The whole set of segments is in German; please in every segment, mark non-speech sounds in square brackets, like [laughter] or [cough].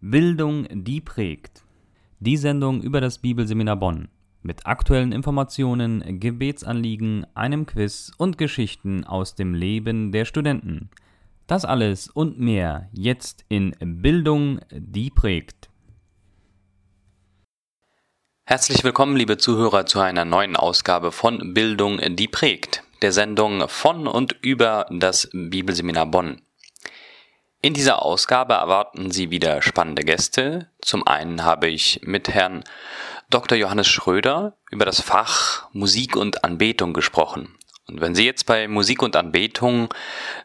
Bildung, die prägt. Die Sendung über das Bibelseminar Bonn. Mit aktuellen Informationen, Gebetsanliegen, einem Quiz und Geschichten aus dem Leben der Studenten. Das alles und mehr jetzt in Bildung, die prägt. Herzlich willkommen, liebe Zuhörer, zu einer neuen Ausgabe von Bildung, die prägt, der Sendung von und über das Bibelseminar Bonn. In dieser Ausgabe erwarten Sie wieder spannende Gäste. Zum einen habe ich mit Herrn Dr. Johannes Schröder über das Fach Musik und Anbetung gesprochen. Und wenn Sie jetzt bei Musik und Anbetung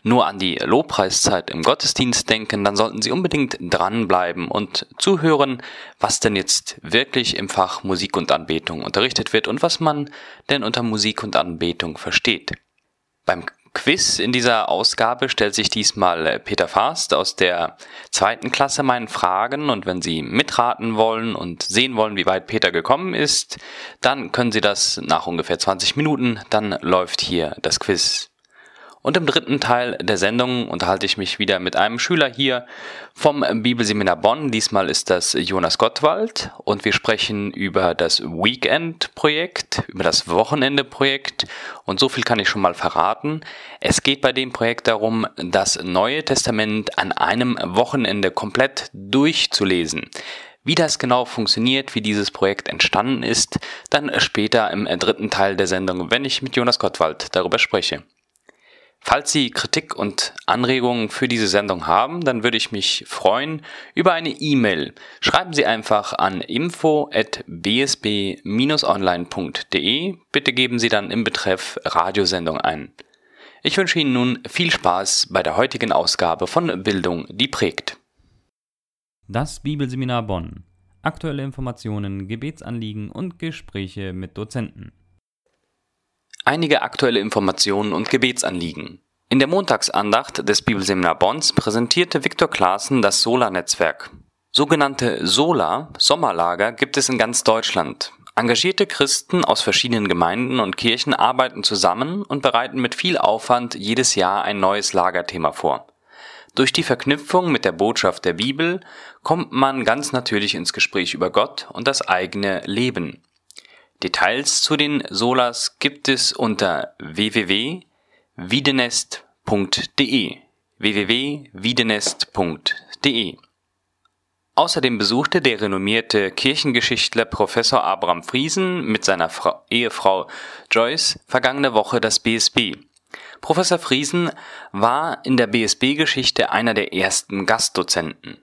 nur an die Lobpreiszeit im Gottesdienst denken, dann sollten Sie unbedingt dranbleiben und zuhören, was denn jetzt wirklich im Fach Musik und Anbetung unterrichtet wird und was man denn unter Musik und Anbetung versteht. Beim Quiz. In dieser Ausgabe stellt sich diesmal äh, Peter Fast aus der zweiten Klasse meinen Fragen. Und wenn Sie mitraten wollen und sehen wollen, wie weit Peter gekommen ist, dann können Sie das nach ungefähr 20 Minuten, dann läuft hier das Quiz. Und im dritten Teil der Sendung unterhalte ich mich wieder mit einem Schüler hier vom Bibelseminar Bonn. Diesmal ist das Jonas Gottwald und wir sprechen über das Weekend-Projekt, über das Wochenende-Projekt. Und so viel kann ich schon mal verraten. Es geht bei dem Projekt darum, das Neue Testament an einem Wochenende komplett durchzulesen. Wie das genau funktioniert, wie dieses Projekt entstanden ist, dann später im dritten Teil der Sendung, wenn ich mit Jonas Gottwald darüber spreche. Falls Sie Kritik und Anregungen für diese Sendung haben, dann würde ich mich freuen über eine E-Mail. Schreiben Sie einfach an info@bsb-online.de. Bitte geben Sie dann im Betreff Radiosendung ein. Ich wünsche Ihnen nun viel Spaß bei der heutigen Ausgabe von Bildung, die prägt. Das Bibelseminar Bonn. Aktuelle Informationen, Gebetsanliegen und Gespräche mit Dozenten. Einige aktuelle Informationen und Gebetsanliegen. In der Montagsandacht des Bibelseminar Bonns präsentierte Viktor Klaassen das Sola-Netzwerk. Sogenannte Sola, Sommerlager, gibt es in ganz Deutschland. Engagierte Christen aus verschiedenen Gemeinden und Kirchen arbeiten zusammen und bereiten mit viel Aufwand jedes Jahr ein neues Lagerthema vor. Durch die Verknüpfung mit der Botschaft der Bibel kommt man ganz natürlich ins Gespräch über Gott und das eigene Leben. Details zu den Solas gibt es unter www.wiedenest.de www.wiedenest.de Außerdem besuchte der renommierte Kirchengeschichtler Professor Abraham Friesen mit seiner Frau, Ehefrau Joyce vergangene Woche das BSB. Professor Friesen war in der BSB-Geschichte einer der ersten Gastdozenten.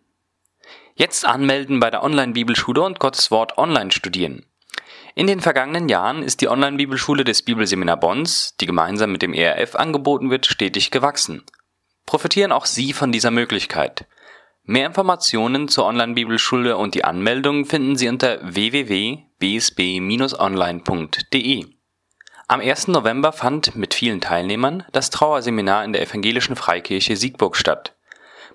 Jetzt anmelden bei der Online-Bibelschule und Gottes Wort online studieren. In den vergangenen Jahren ist die Online-Bibelschule des Bibelseminar Bonns, die gemeinsam mit dem ERF angeboten wird, stetig gewachsen. Profitieren auch Sie von dieser Möglichkeit. Mehr Informationen zur Online-Bibelschule und die Anmeldung finden Sie unter www.bsb-online.de. Am 1. November fand mit vielen Teilnehmern das Trauerseminar in der Evangelischen Freikirche Siegburg statt.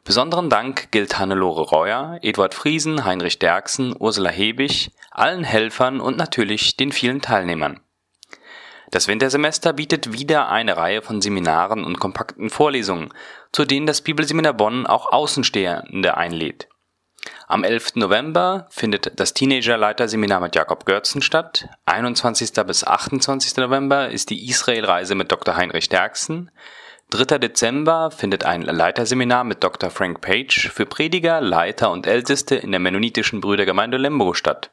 Besonderen Dank gilt Hannelore Reuer, Eduard Friesen, Heinrich Derksen, Ursula Hebig, allen Helfern und natürlich den vielen Teilnehmern. Das Wintersemester bietet wieder eine Reihe von Seminaren und kompakten Vorlesungen, zu denen das Bibelseminar Bonn auch Außenstehende einlädt. Am 11. November findet das Teenagerleiterseminar mit Jakob Görzen statt. 21. bis 28. November ist die Israelreise mit Dr. Heinrich Derksen. 3. Dezember findet ein Leiterseminar mit Dr. Frank Page für Prediger, Leiter und Älteste in der mennonitischen Brüdergemeinde Lembo statt.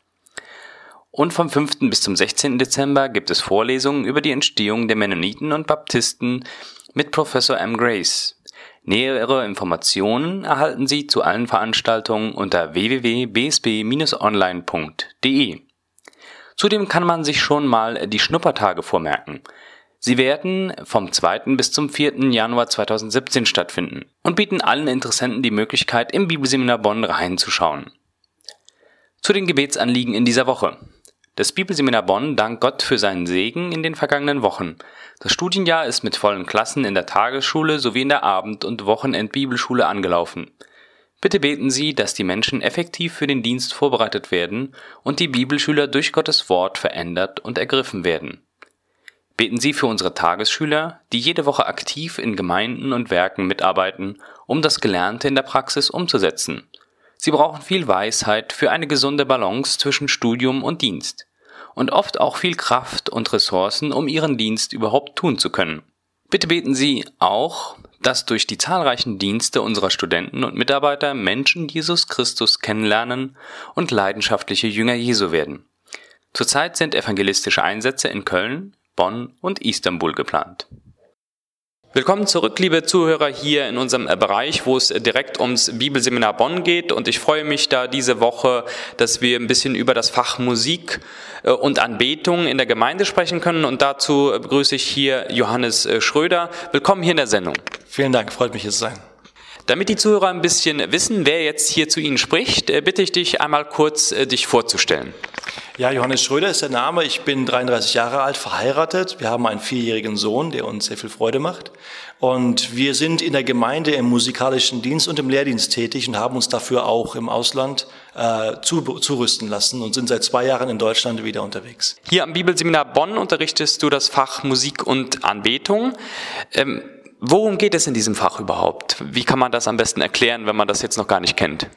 Und vom 5. bis zum 16. Dezember gibt es Vorlesungen über die Entstehung der Mennoniten und Baptisten mit Professor M. Grace. Nähere Informationen erhalten Sie zu allen Veranstaltungen unter www.bsb-online.de. Zudem kann man sich schon mal die Schnuppertage vormerken. Sie werden vom 2. bis zum 4. Januar 2017 stattfinden und bieten allen Interessenten die Möglichkeit, im Bibelseminar Bonn reinzuschauen. Zu den Gebetsanliegen in dieser Woche. Das Bibelseminar Bonn dankt Gott für seinen Segen in den vergangenen Wochen. Das Studienjahr ist mit vollen Klassen in der Tagesschule sowie in der Abend- und Wochenendbibelschule angelaufen. Bitte beten Sie, dass die Menschen effektiv für den Dienst vorbereitet werden und die Bibelschüler durch Gottes Wort verändert und ergriffen werden. Beten Sie für unsere Tagesschüler, die jede Woche aktiv in Gemeinden und Werken mitarbeiten, um das Gelernte in der Praxis umzusetzen. Sie brauchen viel Weisheit für eine gesunde Balance zwischen Studium und Dienst und oft auch viel Kraft und Ressourcen, um ihren Dienst überhaupt tun zu können. Bitte beten Sie auch, dass durch die zahlreichen Dienste unserer Studenten und Mitarbeiter Menschen Jesus Christus kennenlernen und leidenschaftliche Jünger Jesu werden. Zurzeit sind evangelistische Einsätze in Köln, Bonn und Istanbul geplant. Willkommen zurück, liebe Zuhörer, hier in unserem äh, Bereich, wo es äh, direkt ums Bibelseminar Bonn geht. Und ich freue mich da diese Woche, dass wir ein bisschen über das Fach Musik äh, und Anbetung in der Gemeinde sprechen können. Und dazu begrüße ich hier Johannes Schröder. Willkommen hier in der Sendung. Vielen Dank, freut mich hier zu sein. Damit die Zuhörer ein bisschen wissen, wer jetzt hier zu Ihnen spricht, bitte ich dich einmal kurz, dich vorzustellen. Ja, Johannes Schröder ist der Name. Ich bin 33 Jahre alt, verheiratet. Wir haben einen vierjährigen Sohn, der uns sehr viel Freude macht. Und wir sind in der Gemeinde im musikalischen Dienst und im Lehrdienst tätig und haben uns dafür auch im Ausland äh, zu, zurüsten lassen und sind seit zwei Jahren in Deutschland wieder unterwegs. Hier am Bibelseminar Bonn unterrichtest du das Fach Musik und Anbetung. Ähm, Worum geht es in diesem Fach überhaupt? Wie kann man das am besten erklären, wenn man das jetzt noch gar nicht kennt?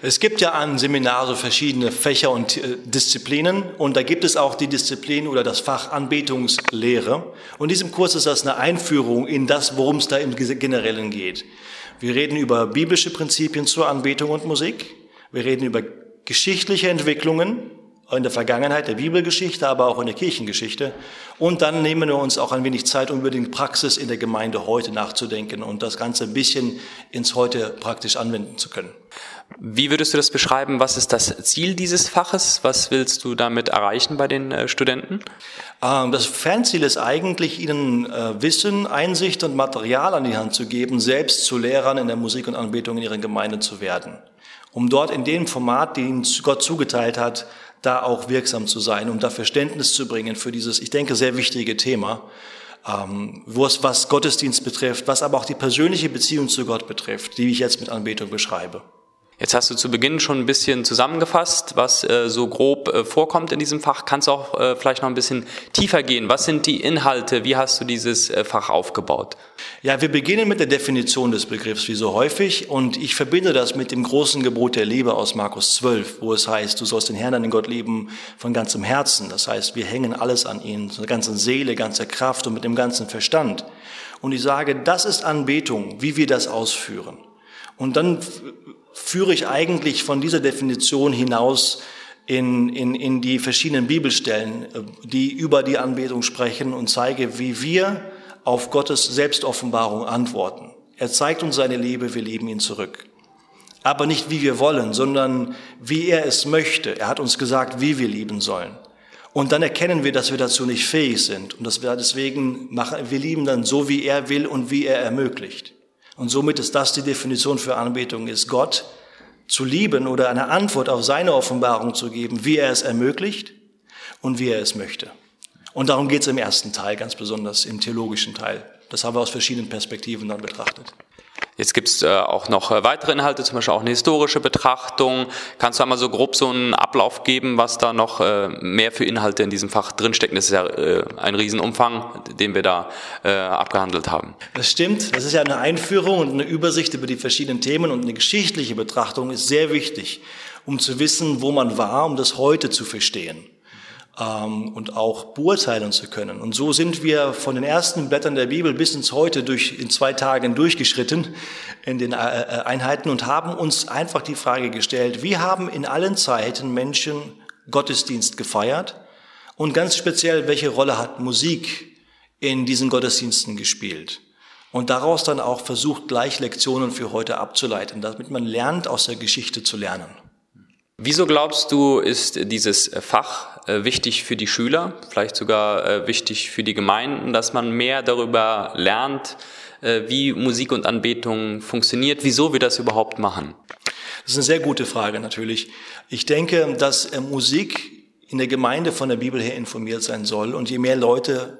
Es gibt ja an Seminare verschiedene Fächer und äh, Disziplinen und da gibt es auch die Disziplin oder das Fach Anbetungslehre. Und in diesem Kurs ist das eine Einführung in das, worum es da im Generellen geht. Wir reden über biblische Prinzipien zur Anbetung und Musik. Wir reden über geschichtliche Entwicklungen in der Vergangenheit der Bibelgeschichte, aber auch in der Kirchengeschichte. Und dann nehmen wir uns auch ein wenig Zeit, um über die Praxis in der Gemeinde heute nachzudenken und das Ganze ein bisschen ins Heute praktisch anwenden zu können. Wie würdest du das beschreiben? Was ist das Ziel dieses Faches? Was willst du damit erreichen bei den äh, Studenten? Ähm, das Fernziel ist eigentlich, ihnen äh, Wissen, Einsicht und Material an die Hand zu geben, selbst zu Lehrern in der Musik und Anbetung in ihrer Gemeinde zu werden. Um dort in dem Format, den Gott zugeteilt hat, da auch wirksam zu sein, um da Verständnis zu bringen für dieses, ich denke, sehr wichtige Thema, ähm, wo es was Gottesdienst betrifft, was aber auch die persönliche Beziehung zu Gott betrifft, die ich jetzt mit Anbetung beschreibe. Jetzt hast du zu Beginn schon ein bisschen zusammengefasst, was äh, so grob äh, vorkommt in diesem Fach. Kannst du auch äh, vielleicht noch ein bisschen tiefer gehen? Was sind die Inhalte? Wie hast du dieses äh, Fach aufgebaut? Ja, wir beginnen mit der Definition des Begriffs, wie so häufig. Und ich verbinde das mit dem großen Gebot der Liebe aus Markus 12, wo es heißt, du sollst den Herrn, deinen Gott lieben von ganzem Herzen. Das heißt, wir hängen alles an ihn, so ganze Seele, ganze Kraft und mit dem ganzen Verstand. Und ich sage, das ist Anbetung, wie wir das ausführen. Und dann führe ich eigentlich von dieser Definition hinaus in, in, in die verschiedenen Bibelstellen, äh, die über die Anbetung sprechen und zeige, wie wir auf Gottes Selbstoffenbarung antworten. Er zeigt uns seine Liebe, wir lieben ihn zurück. Aber nicht wie wir wollen, sondern wie er es möchte. Er hat uns gesagt, wie wir lieben sollen. Und dann erkennen wir, dass wir dazu nicht fähig sind und dass wir deswegen machen, wir lieben dann so, wie er will und wie er ermöglicht. Und somit ist das die Definition für Anbetung, ist Gott zu lieben oder eine Antwort auf seine Offenbarung zu geben, wie er es ermöglicht und wie er es möchte. Und darum geht es im ersten Teil, ganz besonders im theologischen Teil. Das haben wir aus verschiedenen Perspektiven dann betrachtet. Jetzt gibt es äh, auch noch äh, weitere Inhalte, zum Beispiel auch eine historische Betrachtung. Kannst du einmal so grob so einen Ablauf geben, was da noch äh, mehr für Inhalte in diesem Fach drinstecken? Das ist ja äh, ein Riesenumfang, den wir da äh, abgehandelt haben. Das stimmt. Das ist ja eine Einführung und eine Übersicht über die verschiedenen Themen und eine geschichtliche Betrachtung ist sehr wichtig, um zu wissen, wo man war, um das heute zu verstehen und auch beurteilen zu können. Und so sind wir von den ersten Blättern der Bibel bis ins Heute durch, in zwei Tagen durchgeschritten in den äh, äh, Einheiten und haben uns einfach die Frage gestellt, wie haben in allen Zeiten Menschen Gottesdienst gefeiert und ganz speziell, welche Rolle hat Musik in diesen Gottesdiensten gespielt? Und daraus dann auch versucht, gleich Lektionen für heute abzuleiten, damit man lernt, aus der Geschichte zu lernen. Wieso glaubst du, ist dieses Fach wichtig für die Schüler, vielleicht sogar äh, wichtig für die Gemeinden, dass man mehr darüber lernt, äh, wie Musik und Anbetung funktioniert, wieso wir das überhaupt machen? Das ist eine sehr gute Frage natürlich. Ich denke, dass Musik in der Gemeinde von der Bibel her informiert sein soll und je mehr Leute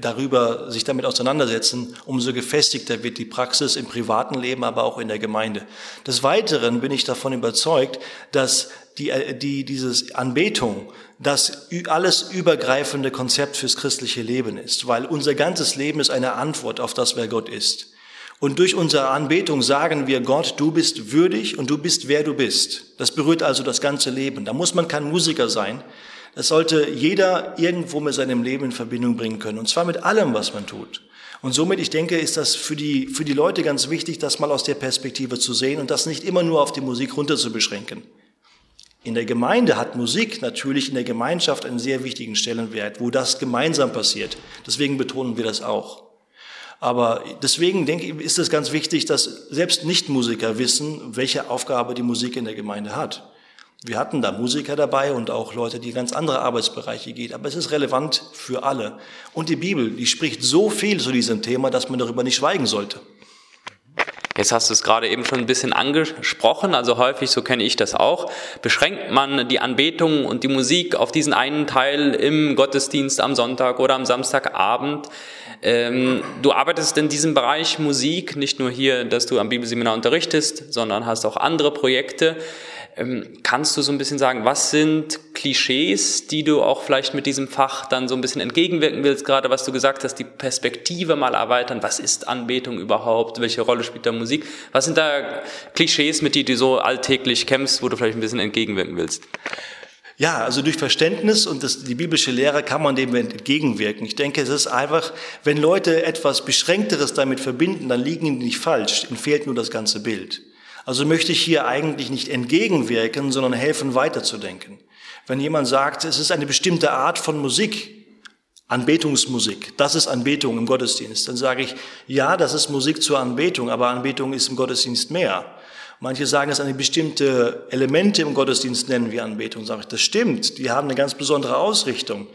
darüber sich damit auseinandersetzen, umso gefestigter wird die Praxis im privaten Leben, aber auch in der Gemeinde. Des Weiteren bin ich davon überzeugt, dass die, die, dieses Anbetung das alles übergreifende Konzept fürs christliche Leben ist, weil unser ganzes Leben ist eine Antwort auf das, wer Gott ist. Und durch unsere Anbetung sagen wir Gott, du bist würdig und du bist, wer du bist. Das berührt also das ganze Leben. Da muss man kein Musiker sein. Das sollte jeder irgendwo mit seinem Leben in Verbindung bringen können. Und zwar mit allem, was man tut. Und somit, ich denke, ist das für die, für die Leute ganz wichtig, das mal aus der Perspektive zu sehen und das nicht immer nur auf die Musik runter zu beschränken. In der Gemeinde hat Musik natürlich in der Gemeinschaft einen sehr wichtigen Stellenwert, wo das gemeinsam passiert. Deswegen betonen wir das auch. Aber deswegen denke ich, ist es ganz wichtig, dass selbst Nichtmusiker wissen, welche Aufgabe die Musik in der Gemeinde hat. Wir hatten da Musiker dabei und auch Leute, die ganz andere Arbeitsbereiche gehen. Aber es ist relevant für alle. Und die Bibel, die spricht so viel zu diesem Thema, dass man darüber nicht schweigen sollte. Jetzt hast du es gerade eben schon ein bisschen angesprochen, also häufig, so kenne ich das auch, beschränkt man die Anbetung und die Musik auf diesen einen Teil im Gottesdienst am Sonntag oder am Samstagabend. Ähm, du arbeitest in diesem Bereich Musik, nicht nur hier, dass du am Bibelseminar unterrichtest, sondern hast auch andere Projekte. Ähm, kannst du so ein bisschen sagen, was sind Klischees, die du auch vielleicht mit diesem Fach dann so ein bisschen entgegenwirken willst, gerade was du gesagt hast, die Perspektive mal erweitern, was ist Anbetung überhaupt, welche Rolle spielt da Musik, was sind da Klischees, mit denen du so alltäglich kämpfst, wo du vielleicht ein bisschen entgegenwirken willst? Ja, also durch Verständnis und das, die biblische Lehre kann man dem entgegenwirken. Ich denke, es ist einfach, wenn Leute etwas Beschränkteres damit verbinden, dann liegen ihnen nicht falsch, ihnen fehlt nur das ganze Bild. Also möchte ich hier eigentlich nicht entgegenwirken, sondern helfen weiterzudenken. Wenn jemand sagt, es ist eine bestimmte Art von Musik, Anbetungsmusik, das ist Anbetung im Gottesdienst, dann sage ich, ja, das ist Musik zur Anbetung, aber Anbetung ist im Gottesdienst mehr. Manche sagen, es eine bestimmte Elemente im Gottesdienst nennen wir Anbetung. Sage ich, das stimmt, die haben eine ganz besondere Ausrichtung.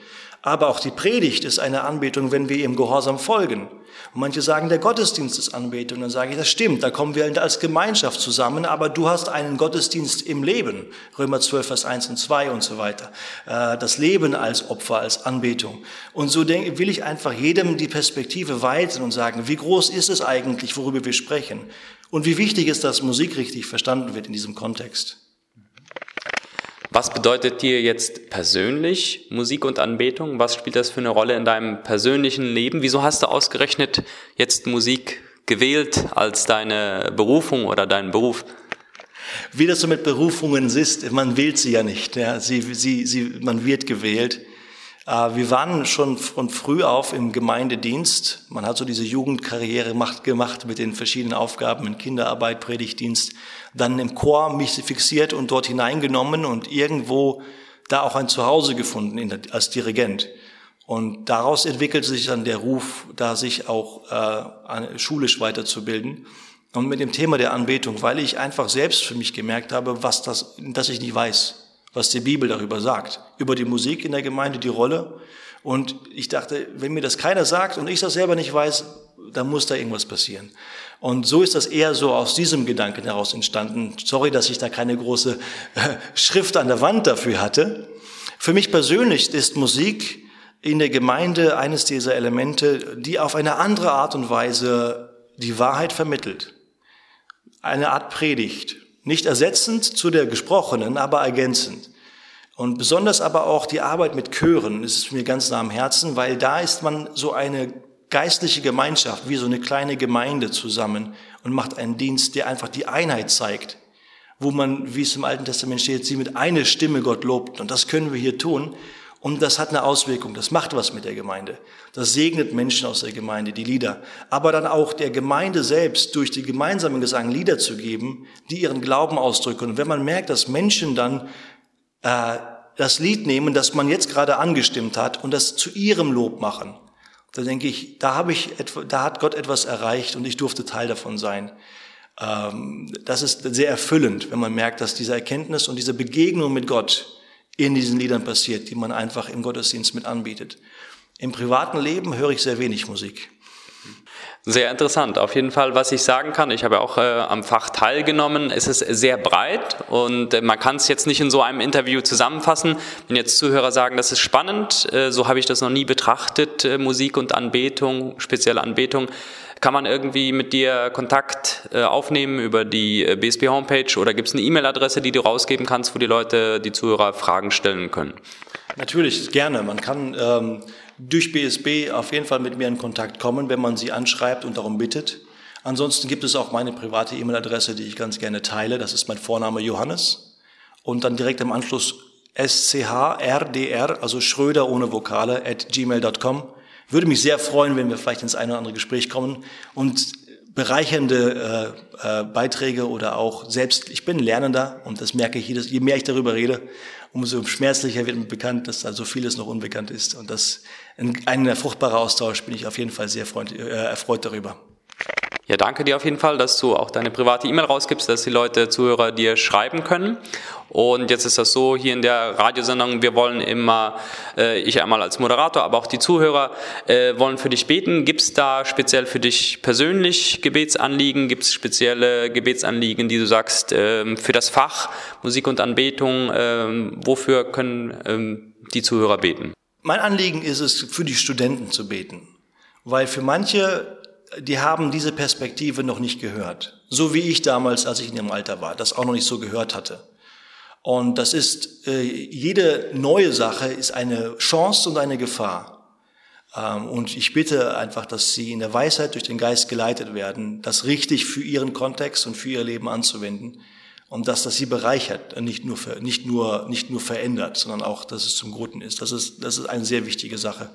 Aber auch die Predigt ist eine Anbetung, wenn wir ihm gehorsam folgen. Und manche sagen, der Gottesdienst ist Anbetung. Dann sage ich, das stimmt, da kommen wir als Gemeinschaft zusammen, aber du hast einen Gottesdienst im Leben. Römer 12, Vers 1 und 2 und so weiter. Äh, das Leben als Opfer, als Anbetung. Und so will ich einfach jedem die Perspektive weiten und sagen, wie groß ist es eigentlich, worüber wir sprechen? Und wie wichtig ist, dass Musik richtig verstanden wird in diesem Kontext? Was bedeutet dir jetzt persönlich Musik und Anbetung? Was spielt das für eine Rolle in deinem persönlichen Leben? Wieso hast du ausgerechnet jetzt Musik gewählt als deine Berufung oder deinen Beruf? Wie das so mit Berufungen ist, man wählt sie ja nicht. Ja. Sie, sie, sie, man wird gewählt. Äh, wir waren schon von früh auf im Gemeindedienst. Man hat so diese Jugendkarriere gemacht mit den verschiedenen Aufgaben in Kinderarbeit, Predigtdienst. Dann im Chor mich fixiert und dort hineingenommen und irgendwo da auch ein Zuhause gefunden als Dirigent. Und daraus entwickelte sich dann der Ruf, da sich auch äh, schulisch weiterzubilden. Und mit dem Thema der Anbetung, weil ich einfach selbst für mich gemerkt habe, was das, dass ich nicht weiß was die Bibel darüber sagt. Über die Musik in der Gemeinde, die Rolle. Und ich dachte, wenn mir das keiner sagt und ich das selber nicht weiß, dann muss da irgendwas passieren. Und so ist das eher so aus diesem Gedanken heraus entstanden. Sorry, dass ich da keine große äh, Schrift an der Wand dafür hatte. Für mich persönlich ist Musik in der Gemeinde eines dieser Elemente, die auf eine andere Art und Weise die Wahrheit vermittelt. Eine Art Predigt, nicht ersetzend zu der gesprochenen, aber ergänzend. Und besonders aber auch die Arbeit mit Chören ist mir ganz nah am Herzen, weil da ist man so eine geistliche Gemeinschaft, wie so eine kleine Gemeinde zusammen und macht einen Dienst, der einfach die Einheit zeigt, wo man, wie es im Alten Testament steht, sie mit einer Stimme Gott lobt. Und das können wir hier tun. Und das hat eine Auswirkung, das macht was mit der Gemeinde. Das segnet Menschen aus der Gemeinde, die Lieder. Aber dann auch der Gemeinde selbst durch die gemeinsamen Gesang Lieder zu geben, die ihren Glauben ausdrücken. Und wenn man merkt, dass Menschen dann äh, das Lied nehmen, das man jetzt gerade angestimmt hat und das zu ihrem Lob machen, dann denke ich, da, habe ich da hat Gott etwas erreicht und ich durfte Teil davon sein. Ähm, das ist sehr erfüllend, wenn man merkt, dass diese Erkenntnis und diese Begegnung mit Gott in diesen Liedern passiert, die man einfach im Gottesdienst mit anbietet. Im privaten Leben höre ich sehr wenig Musik. Sehr interessant. Auf jeden Fall, was ich sagen kann, ich habe auch äh, am Fach teilgenommen. Es ist sehr breit und äh, man kann es jetzt nicht in so einem Interview zusammenfassen. Wenn jetzt Zuhörer sagen, das ist spannend, äh, so habe ich das noch nie betrachtet, äh, Musik und Anbetung, spezielle Anbetung, kann man irgendwie mit dir Kontakt äh, aufnehmen über die äh, BSB Homepage oder gibt es eine E-Mail-Adresse, die du rausgeben kannst, wo die Leute, die Zuhörer Fragen stellen können? Natürlich, gerne. Man kann ähm, durch BSB auf jeden Fall mit mir in Kontakt kommen, wenn man sie anschreibt und darum bittet. Ansonsten gibt es auch meine private E-Mail-Adresse, die ich ganz gerne teile. Das ist mein Vorname Johannes. Und dann direkt im Anschluss schrdr, also Schröder ohne Vokale, at gmail.com. Würde mich sehr freuen, wenn wir vielleicht ins eine oder andere Gespräch kommen und bereichernde äh, äh, Beiträge oder auch selbst, ich bin Lernender und das merke ich jedes, je mehr ich darüber rede, umso schmerzlicher wird mir bekannt, dass da so vieles noch unbekannt ist und das ein, ein fruchtbarer Austausch bin ich auf jeden Fall sehr freund, äh, erfreut darüber. Ja, danke dir auf jeden Fall, dass du auch deine private E-Mail rausgibst, dass die Leute, Zuhörer dir schreiben können. Und jetzt ist das so, hier in der Radiosendung, wir wollen immer, äh, ich einmal als Moderator, aber auch die Zuhörer äh, wollen für dich beten. Gibt es da speziell für dich persönlich Gebetsanliegen? Gibt es spezielle Gebetsanliegen, die du sagst, äh, für das Fach Musik und Anbetung? Ähm, wofür können ähm, die Zuhörer beten? Mein Anliegen ist es, für die Studenten zu beten. Weil für manche die haben diese Perspektive noch nicht gehört. So wie ich damals, als ich in ihrem Alter war, das auch noch nicht so gehört hatte. Und das ist, äh, jede neue Sache ist eine Chance und eine Gefahr. Ähm, und ich bitte einfach, dass sie in der Weisheit durch den Geist geleitet werden, das richtig für ihren Kontext und für ihr Leben anzuwenden. Und dass das sie bereichert, nicht nur, nicht nur, nicht nur verändert, sondern auch, dass es zum Guten ist. Das ist, das ist eine sehr wichtige Sache.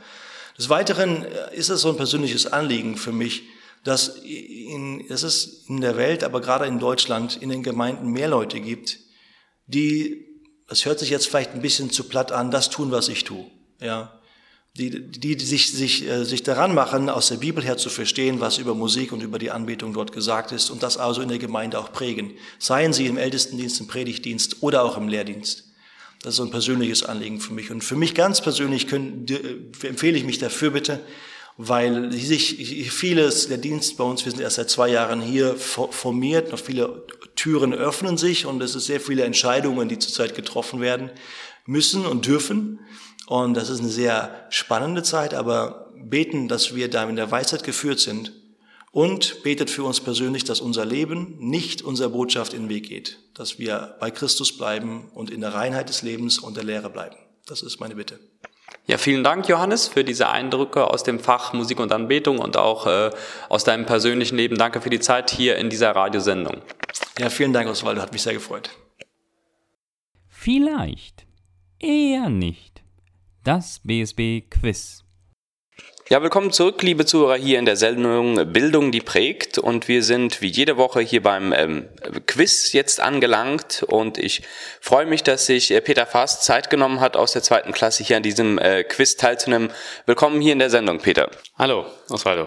Des Weiteren äh, ist es so ein persönliches Anliegen für mich, dass, in, dass es in der Welt, aber gerade in Deutschland, in den Gemeinden mehr Leute gibt, die, das hört sich jetzt vielleicht ein bisschen zu platt an, das tun, was ich tue. Ja, die, die, sich, sich, äh, sich daran machen, aus der Bibel her zu verstehen, was über Musik und über die Anbetung dort gesagt ist und das also in der Gemeinde auch prägen. Seien sie im Ältestendienst, im Predigtdienst oder auch im Lehrdienst. Das ist so ein persönliches Anliegen für mich. Und für mich ganz persönlich können, äh, empfehle ich mich dafür bitte, weil sich vieles, der Dienst bei uns, wir sind erst seit zwei Jahren hier formiert, noch viele Türen öffnen sich und es ist sehr viele Entscheidungen, die zurzeit getroffen werden müssen und dürfen. Und das ist eine sehr spannende Zeit, aber beten, dass wir da in der Weisheit geführt sind und betet für uns persönlich, dass unser Leben nicht unserer Botschaft in den Weg geht, dass wir bei Christus bleiben und in der Reinheit des Lebens und der Lehre bleiben. Das ist meine Bitte. Ja, vielen Dank, Johannes, für diese Eindrücke aus dem Fach Musik und Anbetung und auch äh, aus deinem persönlichen Leben. Danke für die Zeit hier in dieser Radiosendung. Ja, vielen Dank, Oswaldo, hat mich sehr gefreut. Vielleicht, eher nicht. Das BSB Quiz. Ja, willkommen zurück, liebe Zuhörer, hier in der Sendung Bildung, die prägt. Und wir sind wie jede Woche hier beim ähm, Quiz jetzt angelangt. Und ich freue mich, dass sich äh, Peter Fast Zeit genommen hat, aus der zweiten Klasse hier an diesem äh, Quiz teilzunehmen. Willkommen hier in der Sendung, Peter. Hallo, Osvaldo.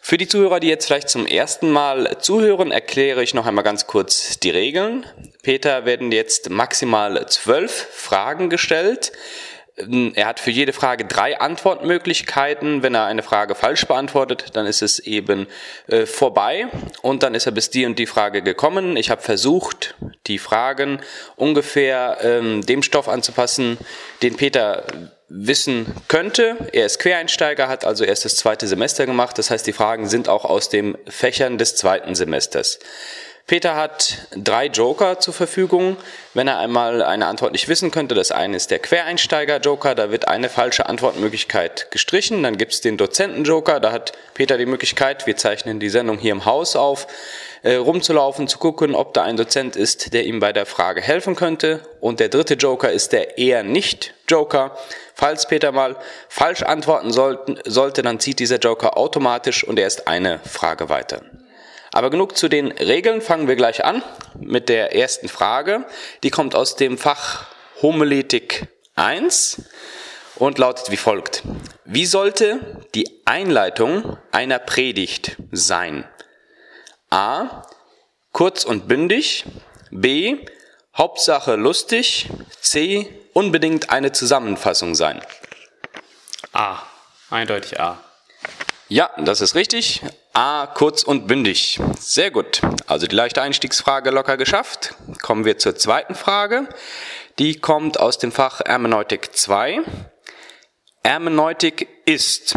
Für die Zuhörer, die jetzt vielleicht zum ersten Mal zuhören, erkläre ich noch einmal ganz kurz die Regeln. Peter werden jetzt maximal zwölf Fragen gestellt. Er hat für jede Frage drei Antwortmöglichkeiten. Wenn er eine Frage falsch beantwortet, dann ist es eben äh, vorbei und dann ist er bis die und die Frage gekommen. Ich habe versucht, die Fragen ungefähr ähm, dem Stoff anzupassen, den Peter wissen könnte. Er ist Quereinsteiger, hat also erst das zweite Semester gemacht. Das heißt, die Fragen sind auch aus den Fächern des zweiten Semesters. Peter hat drei Joker zur Verfügung. Wenn er einmal eine Antwort nicht wissen könnte, das eine ist der Quereinsteiger-Joker, da wird eine falsche Antwortmöglichkeit gestrichen. Dann gibt es den Dozenten-Joker, da hat Peter die Möglichkeit, wir zeichnen die Sendung hier im Haus auf, äh, rumzulaufen, zu gucken, ob da ein Dozent ist, der ihm bei der Frage helfen könnte. Und der dritte Joker ist der eher nicht Joker. Falls Peter mal falsch antworten sollte, dann zieht dieser Joker automatisch und er ist eine Frage weiter. Aber genug zu den Regeln, fangen wir gleich an mit der ersten Frage. Die kommt aus dem Fach Homiletik 1 und lautet wie folgt. Wie sollte die Einleitung einer Predigt sein? A. Kurz und bündig. B. Hauptsache lustig. C. Unbedingt eine Zusammenfassung sein. A. Eindeutig A. Ja, das ist richtig. A, kurz und bündig. Sehr gut. Also die leichte Einstiegsfrage locker geschafft. Kommen wir zur zweiten Frage. Die kommt aus dem Fach Hermeneutik 2. Hermeneutik ist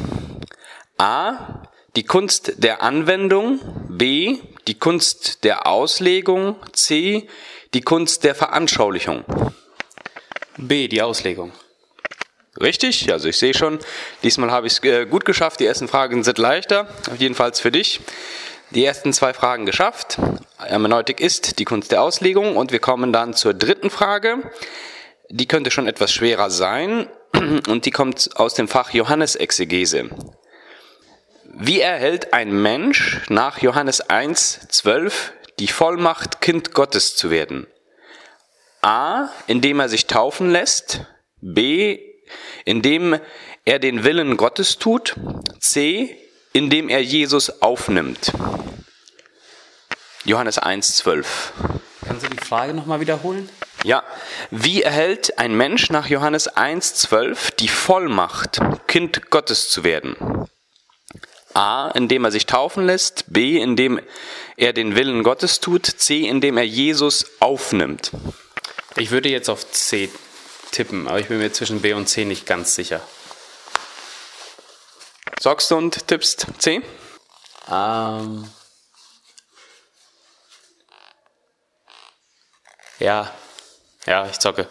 A, die Kunst der Anwendung, B, die Kunst der Auslegung, C, die Kunst der Veranschaulichung. B, die Auslegung. Richtig, also ich sehe schon, diesmal habe ich es äh, gut geschafft. Die ersten Fragen sind leichter, jedenfalls für dich. Die ersten zwei Fragen geschafft. Hermeneutik ist die Kunst der Auslegung und wir kommen dann zur dritten Frage. Die könnte schon etwas schwerer sein [clears throat] und die kommt aus dem Fach Johannesexegese. Wie erhält ein Mensch nach Johannes 1, 12 die Vollmacht, Kind Gottes zu werden? A, indem er sich taufen lässt. B, indem er den Willen Gottes tut. C, indem er Jesus aufnimmt. Johannes 1, 12. Kannst du die Frage nochmal wiederholen? Ja, wie erhält ein Mensch nach Johannes 1, 12 die Vollmacht, Kind Gottes zu werden? A, indem er sich taufen lässt, B, indem er den Willen Gottes tut, C, indem er Jesus aufnimmt. Ich würde jetzt auf C tippen, aber ich bin mir zwischen B und C nicht ganz sicher. Sagst du und tippst C? Ähm. Ja. Ja, ich zocke.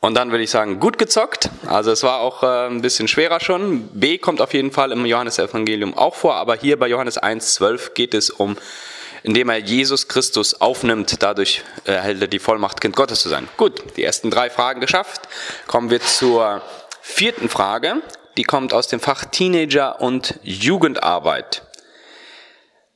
Und dann würde ich sagen, gut gezockt. Also es war auch äh, ein bisschen schwerer schon. B kommt auf jeden Fall im Johannesevangelium auch vor, aber hier bei Johannes 1,12 geht es um, indem er Jesus Christus aufnimmt, dadurch erhält er die Vollmacht, Kind Gottes zu sein. Gut, die ersten drei Fragen geschafft. Kommen wir zur vierten Frage. Die kommt aus dem Fach Teenager und Jugendarbeit.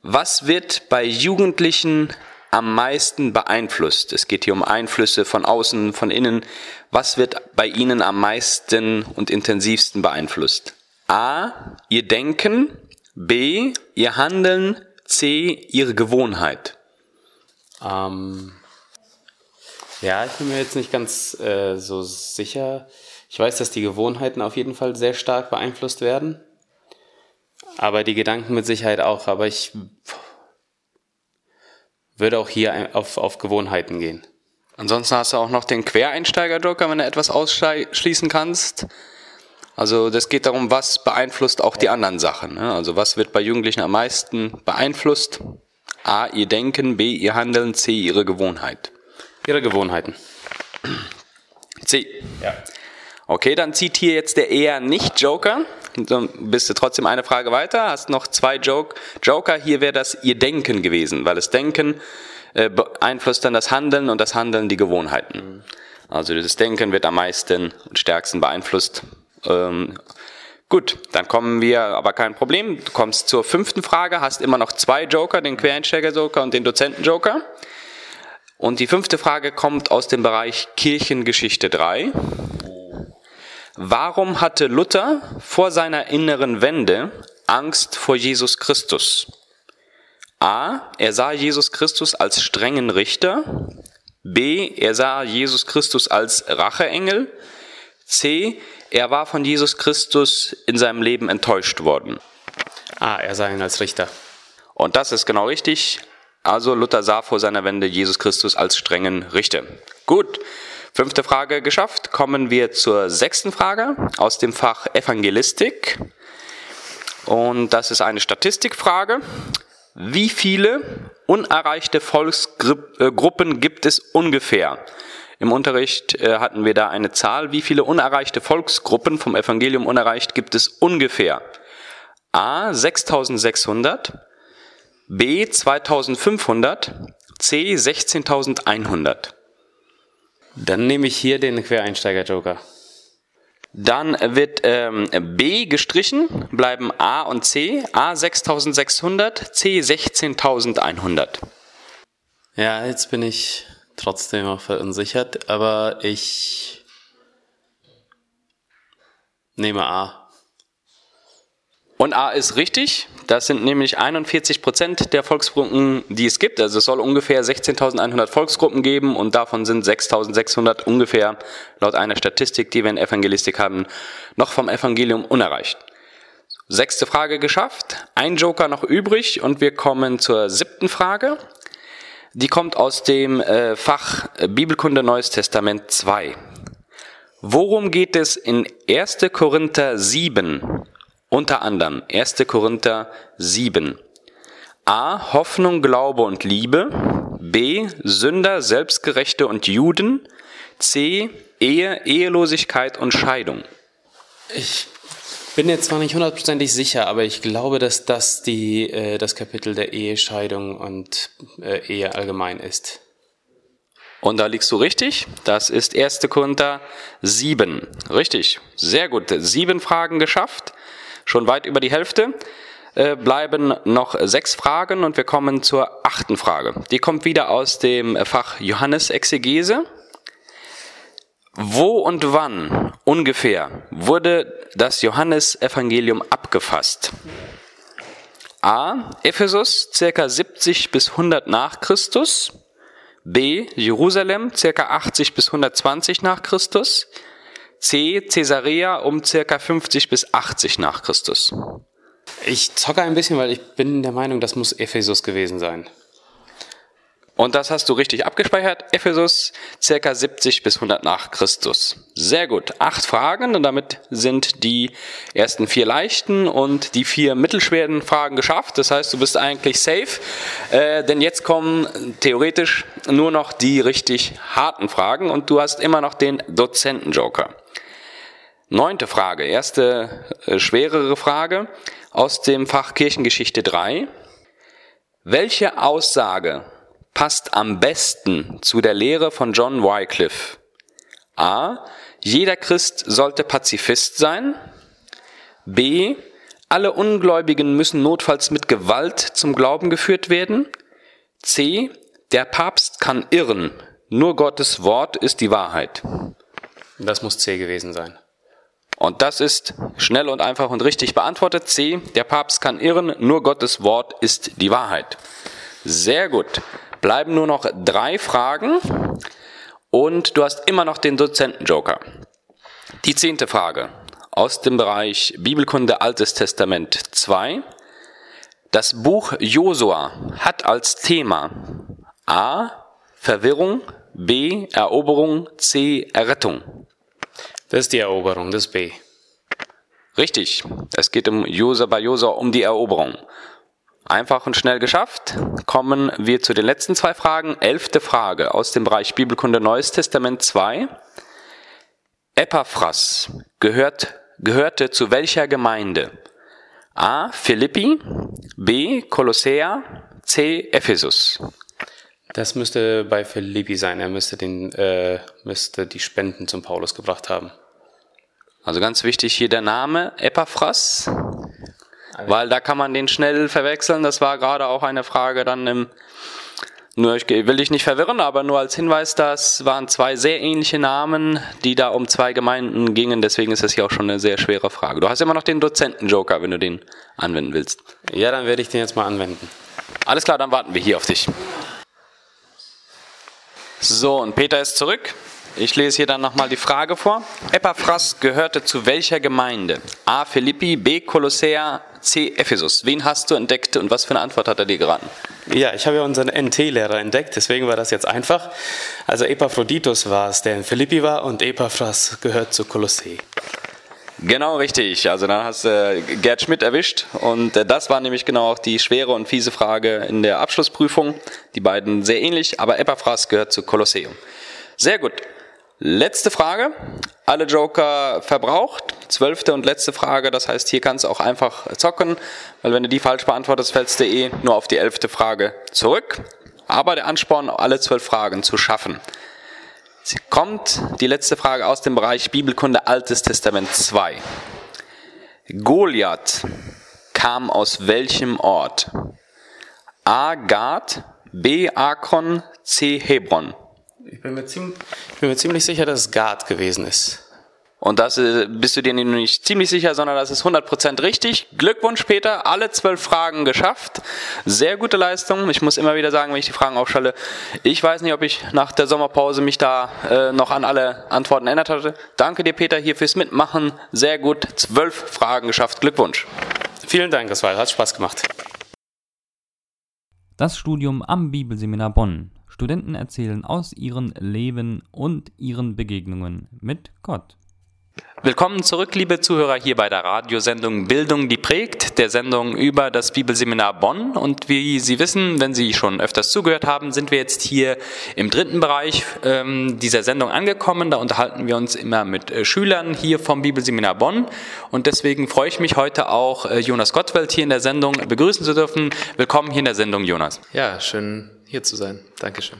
Was wird bei Jugendlichen am meisten beeinflusst? Es geht hier um Einflüsse von außen, von innen. Was wird bei Ihnen am meisten und intensivsten beeinflusst? A. Ihr Denken. B. Ihr Handeln. C. Ihre Gewohnheit. Ähm, ja, ich bin mir jetzt nicht ganz äh, so sicher. Ich weiß, dass die Gewohnheiten auf jeden Fall sehr stark beeinflusst werden. Aber die Gedanken mit Sicherheit auch. Aber ich würde auch hier auf, auf Gewohnheiten gehen. Ansonsten hast du auch noch den Quereinsteiger-Joker, wenn du etwas ausschließen kannst. Also das geht darum, was beeinflusst auch die anderen Sachen. Ne? Also was wird bei Jugendlichen am meisten beeinflusst? A, ihr Denken, B, ihr Handeln, C, ihre Gewohnheit. Ihre Gewohnheiten. C. Ja. Okay, dann zieht hier jetzt der eher nicht Joker. Dann bist du trotzdem eine Frage weiter, hast noch zwei Joke, Joker. Hier wäre das ihr Denken gewesen, weil das Denken äh, beeinflusst dann das Handeln und das Handeln die Gewohnheiten. Also das Denken wird am meisten und stärksten beeinflusst. Ähm, gut, dann kommen wir, aber kein Problem. Du kommst zur fünften Frage, hast immer noch zwei Joker, den Quereinsteiger-Joker und den Dozenten-Joker. Und die fünfte Frage kommt aus dem Bereich Kirchengeschichte 3. Warum hatte Luther vor seiner inneren Wende Angst vor Jesus Christus? A. Er sah Jesus Christus als strengen Richter. B. Er sah Jesus Christus als Racheengel. C. Er war von Jesus Christus in seinem Leben enttäuscht worden. Ah, er sah ihn als Richter. Und das ist genau richtig. Also Luther sah vor seiner Wende Jesus Christus als strengen Richter. Gut. Fünfte Frage geschafft. Kommen wir zur sechsten Frage aus dem Fach Evangelistik. Und das ist eine Statistikfrage. Wie viele unerreichte Volksgruppen gibt es ungefähr? Im Unterricht äh, hatten wir da eine Zahl. Wie viele unerreichte Volksgruppen vom Evangelium unerreicht gibt es ungefähr? A 6600, B 2500, C 16100. Dann nehme ich hier den Quereinsteiger-Joker. Dann wird ähm, B gestrichen, bleiben A und C. A 6600, C 16100. Ja, jetzt bin ich trotzdem auch verunsichert, aber ich nehme A. Und A ist richtig. Das sind nämlich 41 Prozent der Volksgruppen, die es gibt. Also es soll ungefähr 16.100 Volksgruppen geben und davon sind 6.600 ungefähr laut einer Statistik, die wir in Evangelistik haben, noch vom Evangelium unerreicht. Sechste Frage geschafft. Ein Joker noch übrig und wir kommen zur siebten Frage. Die kommt aus dem äh, Fach Bibelkunde Neues Testament 2. Worum geht es in 1. Korinther 7? Unter anderem 1. Korinther 7. A. Hoffnung, Glaube und Liebe. B. Sünder, Selbstgerechte und Juden. C. Ehe, Ehelosigkeit und Scheidung. Ich bin jetzt zwar nicht hundertprozentig sicher, aber ich glaube, dass das die, äh, das Kapitel der Ehescheidung und äh, Ehe allgemein ist. Und da liegst du richtig. Das ist 1. Korinther 7. Richtig. Sehr gut. Sieben Fragen geschafft. Schon weit über die Hälfte. Äh, bleiben noch sechs Fragen und wir kommen zur achten Frage. Die kommt wieder aus dem Fach Johannes Exegese. Wo und wann ungefähr wurde das Johannesevangelium abgefasst? A. Ephesus circa 70 bis 100 nach Christus. B. Jerusalem circa 80 bis 120 nach Christus. C. Caesarea um circa 50 bis 80 nach Christus. Ich zocke ein bisschen, weil ich bin der Meinung, das muss Ephesus gewesen sein. Und das hast du richtig abgespeichert. Ephesus, circa 70 bis 100 nach Christus. Sehr gut. Acht Fragen und damit sind die ersten vier leichten und die vier mittelschweren Fragen geschafft. Das heißt, du bist eigentlich safe, äh, denn jetzt kommen theoretisch nur noch die richtig harten Fragen und du hast immer noch den Dozentenjoker. Neunte Frage, erste äh, schwerere Frage aus dem Fach Kirchengeschichte 3. Welche Aussage passt am besten zu der Lehre von John Wycliffe? A. Jeder Christ sollte Pazifist sein. B. Alle Ungläubigen müssen notfalls mit Gewalt zum Glauben geführt werden. C. Der Papst kann irren. Nur Gottes Wort ist die Wahrheit. Das muss C gewesen sein. Und das ist schnell und einfach und richtig beantwortet. C. Der Papst kann irren. Nur Gottes Wort ist die Wahrheit. Sehr gut bleiben nur noch drei Fragen und du hast immer noch den Dozentenjoker. Die zehnte Frage aus dem Bereich Bibelkunde Altes Testament 2. Das Buch Josua hat als Thema A. Verwirrung, B. Eroberung, C. Errettung. Das ist die Eroberung, das ist B. Richtig. Es geht um Josua bei Josua um die Eroberung. Einfach und schnell geschafft. Kommen wir zu den letzten zwei Fragen. Elfte Frage aus dem Bereich Bibelkunde Neues Testament 2. Epaphras gehört, gehörte zu welcher Gemeinde? A. Philippi, B. Kolossea, C. Ephesus. Das müsste bei Philippi sein. Er müsste, den, äh, müsste die Spenden zum Paulus gebracht haben. Also ganz wichtig hier der Name Epaphras. Weil da kann man den schnell verwechseln. Das war gerade auch eine Frage dann im, nur ich will dich nicht verwirren, aber nur als Hinweis, das waren zwei sehr ähnliche Namen, die da um zwei Gemeinden gingen. Deswegen ist das hier auch schon eine sehr schwere Frage. Du hast immer noch den Dozenten-Joker, wenn du den anwenden willst. Ja, dann werde ich den jetzt mal anwenden. Alles klar, dann warten wir hier auf dich. So, und Peter ist zurück. Ich lese hier dann nochmal die Frage vor. Epaphras gehörte zu welcher Gemeinde? A. Philippi, B. Kolossea, C. Ephesus. Wen hast du entdeckt und was für eine Antwort hat er dir geraten? Ja, ich habe ja unseren NT-Lehrer entdeckt, deswegen war das jetzt einfach. Also Epaphroditus war es, der in Philippi war und Epaphras gehört zu Kolossee. Genau richtig. Also dann hast du äh, Gerd Schmidt erwischt und äh, das war nämlich genau auch die schwere und fiese Frage in der Abschlussprüfung. Die beiden sehr ähnlich, aber Epaphras gehört zu Kolosseum. Sehr gut. Letzte Frage. Alle Joker verbraucht. Zwölfte und letzte Frage. Das heißt, hier kannst du auch einfach zocken, weil wenn du die falsch beantwortest, fällst du eh nur auf die elfte Frage zurück. Aber der Ansporn, alle zwölf Fragen zu schaffen. Sie kommt die letzte Frage aus dem Bereich Bibelkunde Altes Testament 2. Goliath kam aus welchem Ort? A. Gad, B. Akron, C. Hebron. Ich bin mir, ziemlich, ich bin mir ziemlich sicher, dass es Gard gewesen ist. Und das äh, bist du dir nicht ziemlich sicher, sondern das ist 100% richtig. Glückwunsch, Peter. Alle zwölf Fragen geschafft. Sehr gute Leistung. Ich muss immer wieder sagen, wenn ich die Fragen aufschalle, ich weiß nicht, ob ich nach der Sommerpause mich da äh, noch an alle Antworten erinnert hatte. Danke dir, Peter, hier fürs Mitmachen. Sehr gut. Zwölf Fragen geschafft. Glückwunsch. Vielen Dank, das war, hat Spaß gemacht. Das Studium am Bibelseminar Bonn Studenten erzählen aus ihrem Leben und ihren Begegnungen mit Gott. Willkommen zurück, liebe Zuhörer, hier bei der Radiosendung Bildung, die prägt, der Sendung über das Bibelseminar Bonn. Und wie Sie wissen, wenn Sie schon öfters zugehört haben, sind wir jetzt hier im dritten Bereich ähm, dieser Sendung angekommen. Da unterhalten wir uns immer mit äh, Schülern hier vom Bibelseminar Bonn. Und deswegen freue ich mich heute auch, äh, Jonas Gottwald hier in der Sendung begrüßen zu dürfen. Willkommen hier in der Sendung, Jonas. Ja, schön hier zu sein. Dankeschön.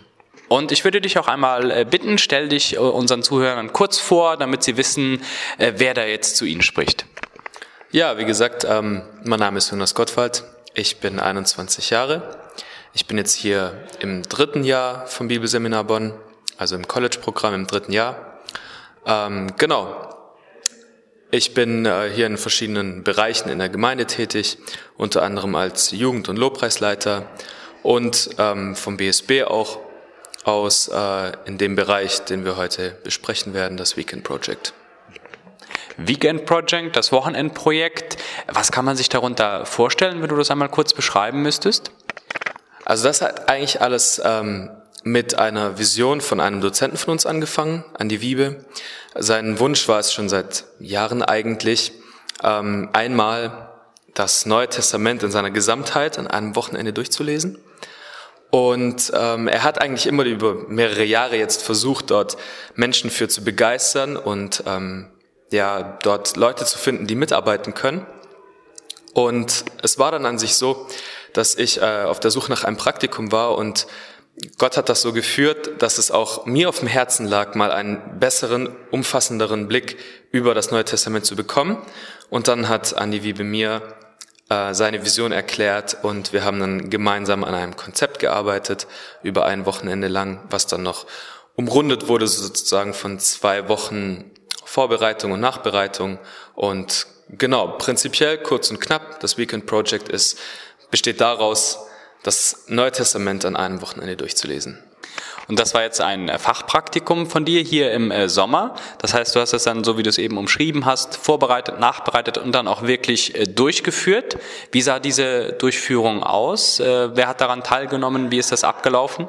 Und ich würde dich auch einmal äh, bitten, stell dich äh, unseren Zuhörern kurz vor, damit sie wissen, äh, wer da jetzt zu ihnen spricht. Ja, wie gesagt, ähm, mein Name ist Jonas Gottwald. Ich bin 21 Jahre. Ich bin jetzt hier im dritten Jahr vom Bibelseminar Bonn, also im College-Programm im dritten Jahr. Ähm, genau. Ich bin hier in verschiedenen Bereichen in der Gemeinde tätig, unter anderem als Jugend- und Lobpreisleiter und ähm, vom BSB auch aus äh, in dem Bereich, den wir heute besprechen werden, das Weekend Project. Weekend Project, das Wochenendprojekt. Was kann man sich darunter vorstellen, wenn du das einmal kurz beschreiben müsstest? Also das hat eigentlich alles ähm, mit einer Vision von einem Dozenten von uns angefangen, Andi Wiebe. Sein Wunsch war es schon seit Jahren eigentlich, ähm, einmal das Neue Testament in seiner Gesamtheit an einem Wochenende durchzulesen. Und ähm, er hat eigentlich immer über mehrere Jahre jetzt versucht, dort Menschen für zu begeistern und ähm, ja, dort Leute zu finden, die mitarbeiten können. Und es war dann an sich so, dass ich äh, auf der Suche nach einem Praktikum war und Gott hat das so geführt, dass es auch mir auf dem Herzen lag, mal einen besseren, umfassenderen Blick über das Neue Testament zu bekommen. Und dann hat Andi Wiebe mir äh, seine Vision erklärt und wir haben dann gemeinsam an einem Konzept gearbeitet über ein Wochenende lang, was dann noch umrundet wurde sozusagen von zwei Wochen Vorbereitung und Nachbereitung und genau, prinzipiell kurz und knapp, das Weekend Project ist, besteht daraus, das Neue Testament an einem Wochenende durchzulesen. Und das war jetzt ein äh, Fachpraktikum von dir hier im äh, Sommer. Das heißt, du hast es dann, so wie du es eben umschrieben hast, vorbereitet, nachbereitet und dann auch wirklich äh, durchgeführt. Wie sah diese Durchführung aus? Wer hat daran teilgenommen? Wie ist das abgelaufen?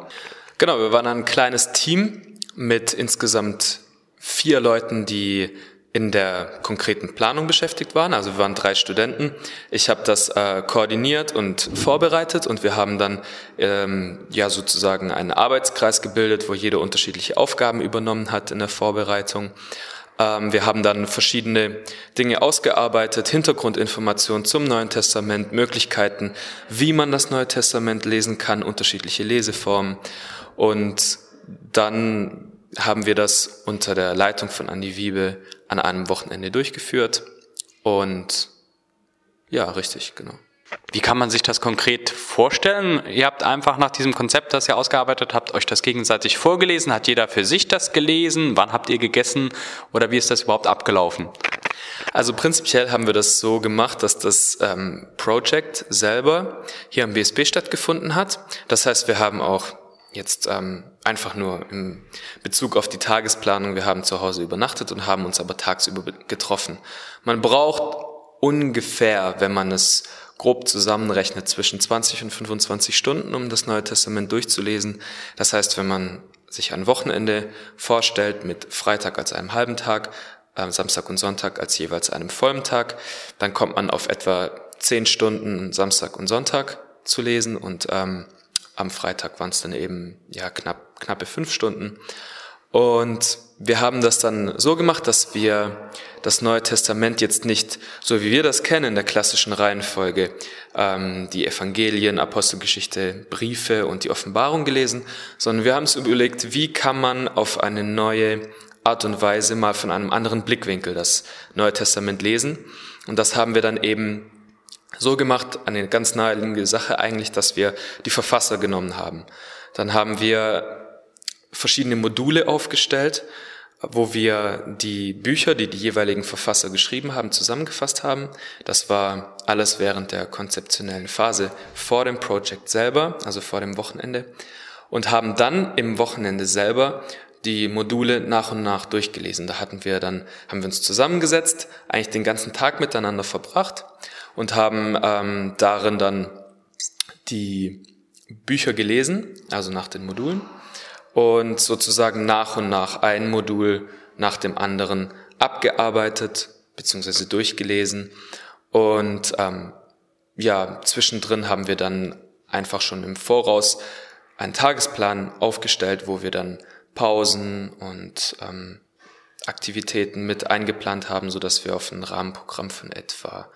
Genau, wir waren ein kleines Team mit insgesamt vier Leuten, die in der konkreten Planung beschäftigt waren. Also wir waren drei Studenten. Ich habe das äh, koordiniert und vorbereitet und wir haben dann ähm, ja sozusagen einen Arbeitskreis gebildet, wo jeder unterschiedliche Aufgaben übernommen hat in der Vorbereitung. Ähm, wir haben dann verschiedene Dinge ausgearbeitet, Hintergrundinformationen zum Neuen Testament, Möglichkeiten, wie man das Neue Testament lesen kann, unterschiedliche Leseformen und dann haben wir das unter der Leitung von Andi Wiebe an einem Wochenende durchgeführt. Und ja, richtig, genau. Wie kann man sich das konkret vorstellen? Ihr habt einfach nach diesem Konzept, das ihr ausgearbeitet habt, euch das gegenseitig vorgelesen. Hat jeder für sich das gelesen? Wann habt ihr gegessen? Oder wie ist das überhaupt abgelaufen? Also prinzipiell haben wir das so gemacht, dass das ähm, Project selber hier am BSB stattgefunden hat. Das heißt, wir haben auch Jetzt ähm, einfach nur im Bezug auf die Tagesplanung. Wir haben zu Hause übernachtet und haben uns aber tagsüber getroffen. Man braucht ungefähr, wenn man es grob zusammenrechnet, zwischen 20 und 25 Stunden, um das Neue Testament durchzulesen. Das heißt, wenn man sich ein Wochenende vorstellt mit Freitag als einem halben Tag, äh, Samstag und Sonntag als jeweils einem vollen Tag, dann kommt man auf etwa 10 Stunden Samstag und Sonntag zu lesen und ähm, am Freitag waren es dann eben ja knapp knappe fünf Stunden. Und wir haben das dann so gemacht, dass wir das Neue Testament jetzt nicht, so wie wir das kennen, in der klassischen Reihenfolge, ähm, die Evangelien, Apostelgeschichte, Briefe und die Offenbarung gelesen, sondern wir haben es überlegt, wie kann man auf eine neue Art und Weise mal von einem anderen Blickwinkel das Neue Testament lesen. Und das haben wir dann eben so gemacht, eine ganz naheliegende Sache eigentlich, dass wir die Verfasser genommen haben. Dann haben wir verschiedene Module aufgestellt, wo wir die Bücher, die die jeweiligen Verfasser geschrieben haben, zusammengefasst haben. Das war alles während der konzeptionellen Phase vor dem Projekt selber, also vor dem Wochenende. Und haben dann im Wochenende selber die Module nach und nach durchgelesen. Da hatten wir dann, haben wir uns zusammengesetzt, eigentlich den ganzen Tag miteinander verbracht und haben ähm, darin dann die Bücher gelesen, also nach den Modulen und sozusagen nach und nach ein Modul nach dem anderen abgearbeitet bzw. durchgelesen und ähm, ja, zwischendrin haben wir dann einfach schon im Voraus einen Tagesplan aufgestellt, wo wir dann Pausen und ähm, Aktivitäten mit eingeplant haben, so dass wir auf ein Rahmenprogramm von etwa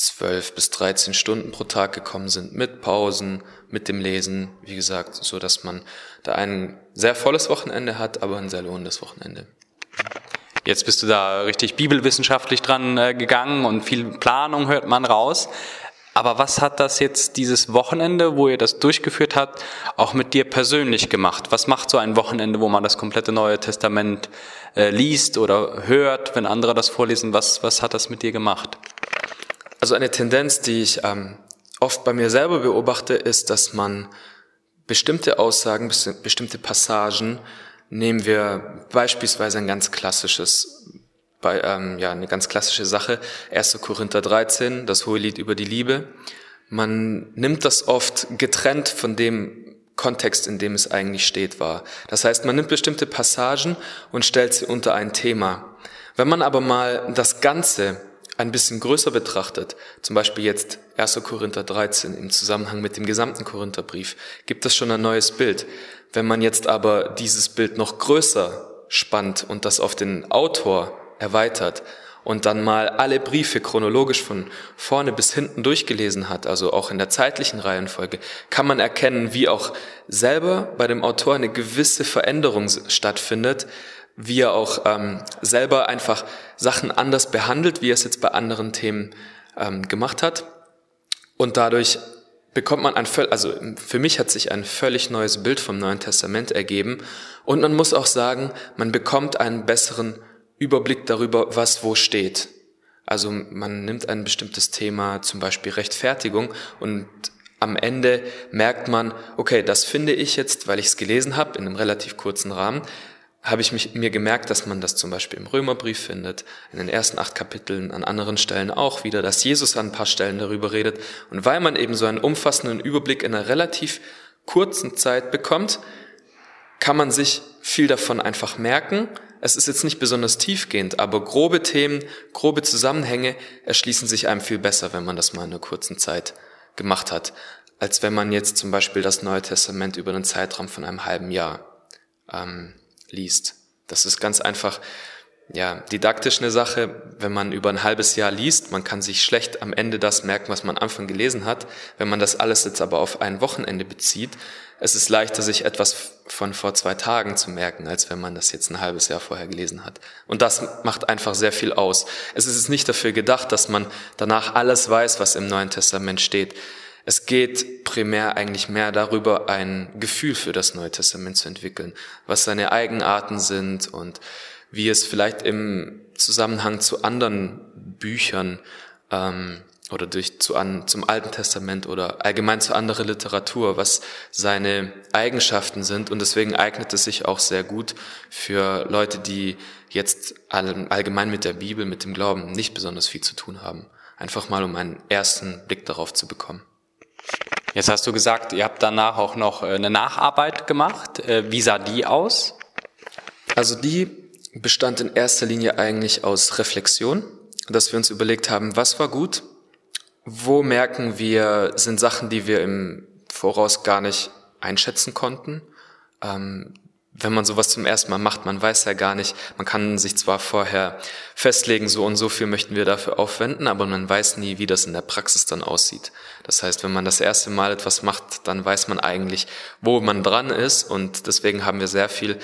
12 bis 13 Stunden pro Tag gekommen sind, mit Pausen, mit dem Lesen, wie gesagt, so dass man da ein sehr volles Wochenende hat, aber ein sehr lohnendes Wochenende. Jetzt bist du da richtig bibelwissenschaftlich dran äh, gegangen und viel Planung hört man raus. Aber was hat das jetzt dieses Wochenende, wo ihr das durchgeführt habt, auch mit dir persönlich gemacht? Was macht so ein Wochenende, wo man das komplette Neue Testament äh, liest oder hört, wenn andere das vorlesen? Was, was hat das mit dir gemacht? Also eine Tendenz, die ich ähm, oft bei mir selber beobachte, ist, dass man bestimmte Aussagen, bestimmte Passagen, nehmen wir beispielsweise ein ganz klassisches, bei, ähm, ja, eine ganz klassische Sache, 1. Korinther 13, das hohe Lied über die Liebe. Man nimmt das oft getrennt von dem Kontext, in dem es eigentlich steht, war. Das heißt, man nimmt bestimmte Passagen und stellt sie unter ein Thema. Wenn man aber mal das Ganze ein bisschen größer betrachtet, zum Beispiel jetzt 1. Korinther 13 im Zusammenhang mit dem gesamten Korintherbrief, gibt es schon ein neues Bild. Wenn man jetzt aber dieses Bild noch größer spannt und das auf den Autor erweitert und dann mal alle Briefe chronologisch von vorne bis hinten durchgelesen hat, also auch in der zeitlichen Reihenfolge, kann man erkennen, wie auch selber bei dem Autor eine gewisse Veränderung stattfindet, wie er auch ähm, selber einfach Sachen anders behandelt, wie er es jetzt bei anderen Themen ähm, gemacht hat. Und dadurch bekommt man ein, also für mich hat sich ein völlig neues Bild vom Neuen Testament ergeben. Und man muss auch sagen, man bekommt einen besseren Überblick darüber, was wo steht. Also man nimmt ein bestimmtes Thema, zum Beispiel Rechtfertigung, und am Ende merkt man, okay, das finde ich jetzt, weil ich es gelesen habe, in einem relativ kurzen Rahmen, habe ich mich, mir gemerkt, dass man das zum Beispiel im Römerbrief findet, in den ersten acht Kapiteln, an anderen Stellen auch wieder, dass Jesus an ein paar Stellen darüber redet. Und weil man eben so einen umfassenden Überblick in einer relativ kurzen Zeit bekommt, kann man sich viel davon einfach merken. Es ist jetzt nicht besonders tiefgehend, aber grobe Themen, grobe Zusammenhänge erschließen sich einem viel besser, wenn man das mal in einer kurzen Zeit gemacht hat, als wenn man jetzt zum Beispiel das Neue Testament über einen Zeitraum von einem halben Jahr ähm, liest. Das ist ganz einfach, ja, didaktisch eine Sache, wenn man über ein halbes Jahr liest, man kann sich schlecht am Ende das merken, was man am Anfang gelesen hat. Wenn man das alles jetzt aber auf ein Wochenende bezieht, es ist leichter, sich etwas von vor zwei Tagen zu merken, als wenn man das jetzt ein halbes Jahr vorher gelesen hat. Und das macht einfach sehr viel aus. Es ist nicht dafür gedacht, dass man danach alles weiß, was im Neuen Testament steht. Es geht primär eigentlich mehr darüber, ein Gefühl für das Neue Testament zu entwickeln, was seine Eigenarten sind und wie es vielleicht im Zusammenhang zu anderen Büchern ähm, oder durch zu an, zum Alten Testament oder allgemein zu anderer Literatur, was seine Eigenschaften sind. Und deswegen eignet es sich auch sehr gut für Leute, die jetzt allgemein mit der Bibel, mit dem Glauben nicht besonders viel zu tun haben. Einfach mal, um einen ersten Blick darauf zu bekommen. Jetzt hast du gesagt, ihr habt danach auch noch äh, eine Nacharbeit gemacht. Äh, wie sah die aus? Also die bestand in erster Linie eigentlich aus Reflexion, dass wir uns überlegt haben, was war gut, wo merken wir, sind Sachen, die wir im Voraus gar nicht einschätzen konnten. Ähm, wenn man sowas zum ersten Mal macht, man weiß ja gar nicht, man kann sich zwar vorher festlegen, so und so viel möchten wir dafür aufwenden, aber man weiß nie, wie das in der Praxis dann aussieht. Das heißt, wenn man das erste Mal etwas macht, dann weiß man eigentlich, wo man dran ist und deswegen haben wir sehr viel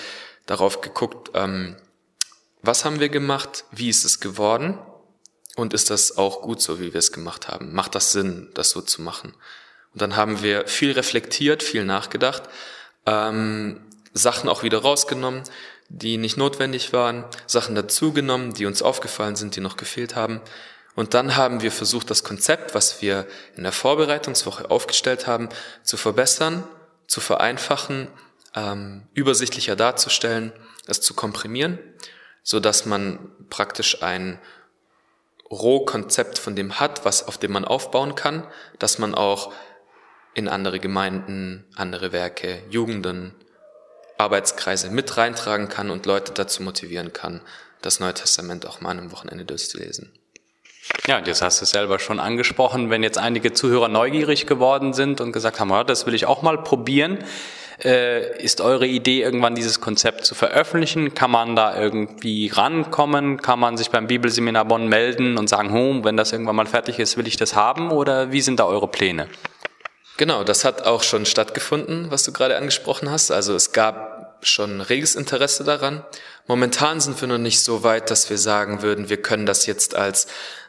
darauf geguckt, ähm, was haben wir gemacht, wie ist es geworden und ist das auch gut so, wie wir es gemacht haben? Macht das Sinn, das so zu machen? Und dann haben wir viel reflektiert, viel nachgedacht, ähm, Sachen auch wieder rausgenommen, die nicht notwendig waren, Sachen dazugenommen, die uns aufgefallen sind, die noch gefehlt haben. Und dann haben wir versucht, das Konzept, was wir in der Vorbereitungswoche aufgestellt haben, zu verbessern, zu vereinfachen, ähm, übersichtlicher darzustellen, es zu komprimieren, so dass man praktisch ein Rohkonzept von dem hat, was auf dem man aufbauen kann, dass man auch in andere Gemeinden, andere Werke, Jugenden, Arbeitskreise mit reintragen kann und Leute dazu motivieren kann, das Neue Testament auch mal an einem Wochenende durchzulesen. Ja, das hast du selber schon angesprochen. Wenn jetzt einige Zuhörer neugierig geworden sind und gesagt haben, ja, das will ich auch mal probieren, äh, ist eure Idee, irgendwann dieses Konzept zu veröffentlichen? Kann man da irgendwie rankommen? Kann man sich beim Bibelseminar Bonn melden und sagen, hm, wenn das irgendwann mal fertig ist, will ich das haben? Oder wie sind da eure Pläne? Genau, das hat auch schon stattgefunden, was du gerade angesprochen hast. Also es gab schon reges Interesse daran. Momentan sind wir noch nicht so weit, dass wir sagen würden, wir können das jetzt als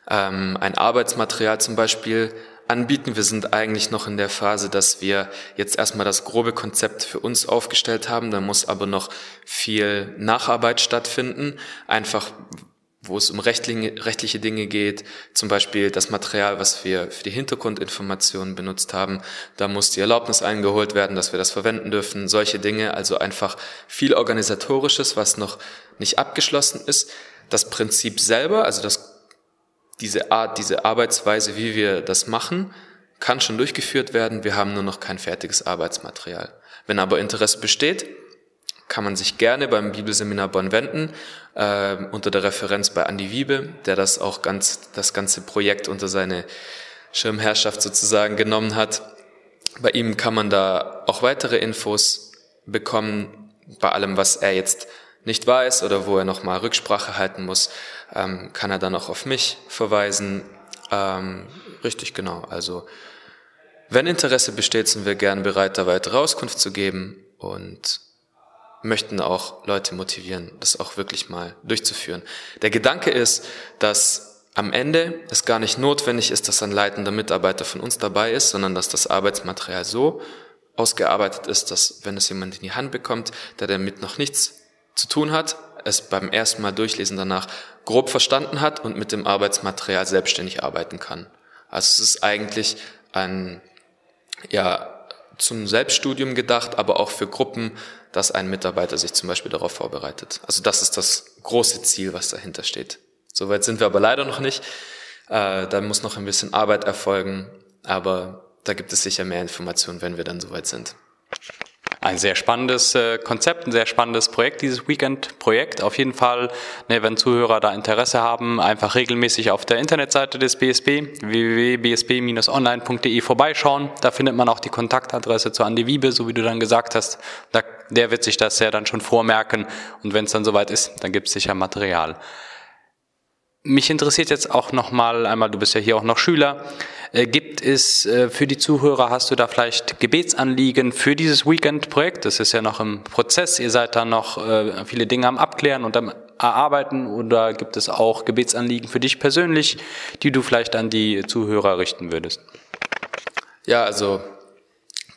ähm, ein Arbeitsmaterial zum Beispiel anbieten. Wir sind eigentlich noch in der Phase, dass wir jetzt erstmal das grobe Konzept für uns aufgestellt haben. Da muss aber noch viel Nacharbeit stattfinden. Einfach, wo es um rechtliche Dinge geht, zum Beispiel das Material, was wir für die Hintergrundinformationen benutzt haben, da muss die Erlaubnis eingeholt werden, dass wir das verwenden dürfen, solche Dinge, also einfach viel organisatorisches, was noch nicht abgeschlossen ist. Das Prinzip selber, also das diese Art, diese Arbeitsweise, wie wir das machen, kann schon durchgeführt werden. Wir haben nur noch kein fertiges Arbeitsmaterial. Wenn aber Interesse besteht, kann man sich gerne beim Bibelseminar Bonn wenden, äh, unter der Referenz bei Andi Wiebe, der das auch ganz, das ganze Projekt unter seine Schirmherrschaft sozusagen genommen hat. Bei ihm kann man da auch weitere Infos bekommen, bei allem, was er jetzt nicht weiß oder wo er nochmal Rücksprache halten muss, ähm, kann er dann auch auf mich verweisen. Ähm, richtig, genau. Also wenn Interesse besteht, sind wir gern bereit, da weitere Auskunft zu geben und möchten auch Leute motivieren, das auch wirklich mal durchzuführen. Der Gedanke ist, dass am Ende es gar nicht notwendig ist, dass ein leitender Mitarbeiter von uns dabei ist, sondern dass das Arbeitsmaterial so ausgearbeitet ist, dass wenn es jemand in die Hand bekommt, der damit noch nichts zu tun hat, es beim ersten Mal durchlesen danach grob verstanden hat und mit dem Arbeitsmaterial selbstständig arbeiten kann. Also es ist eigentlich ein, ja, zum Selbststudium gedacht, aber auch für Gruppen, dass ein Mitarbeiter sich zum Beispiel darauf vorbereitet. Also das ist das große Ziel, was dahinter steht. Soweit sind wir aber leider noch nicht. Äh, da muss noch ein bisschen Arbeit erfolgen, aber da gibt es sicher mehr Informationen, wenn wir dann soweit sind. Ein sehr spannendes äh, Konzept, ein sehr spannendes Projekt, dieses Weekend-Projekt. Auf jeden Fall, ne, wenn Zuhörer da Interesse haben, einfach regelmäßig auf der Internetseite des BSB, www.bsb-online.de vorbeischauen. Da findet man auch die Kontaktadresse zu Andi Wiebe, so wie du dann gesagt hast. Da, der wird sich das ja dann schon vormerken und wenn es dann soweit ist, dann gibt es sicher Material. Mich interessiert jetzt auch nochmal einmal, du bist ja hier auch noch Schüler, äh, gibt es äh, für die Zuhörer, hast du da vielleicht Gebetsanliegen für dieses Weekend-Projekt? Das ist ja noch im Prozess, ihr seid da noch äh, viele Dinge am Abklären und am Erarbeiten oder gibt es auch Gebetsanliegen für dich persönlich, die du vielleicht an die Zuhörer richten würdest? Ja, also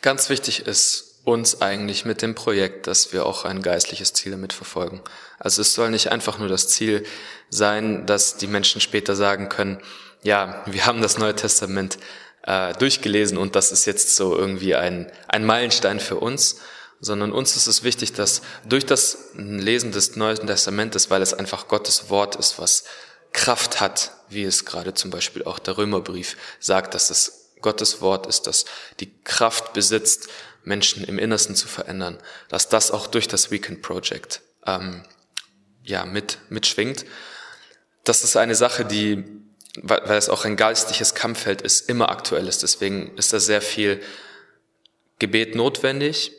ganz wichtig ist uns eigentlich mit dem Projekt, dass wir auch ein geistliches Ziel damit verfolgen. Also es soll nicht einfach nur das Ziel sein, dass die Menschen später sagen können, ja, wir haben das Neue Testament äh, durchgelesen und das ist jetzt so irgendwie ein, ein Meilenstein für uns, sondern uns ist es wichtig, dass durch das Lesen des Neuen Testamentes, weil es einfach Gottes Wort ist, was Kraft hat, wie es gerade zum Beispiel auch der Römerbrief sagt, dass es Gottes Wort ist, dass die Kraft besitzt, Menschen im Innersten zu verändern, dass das auch durch das Weekend Project ähm, ja mit mitschwingt. Das ist eine Sache, die weil, weil es auch ein geistliches Kampffeld ist, immer aktuell ist. Deswegen ist da sehr viel Gebet notwendig.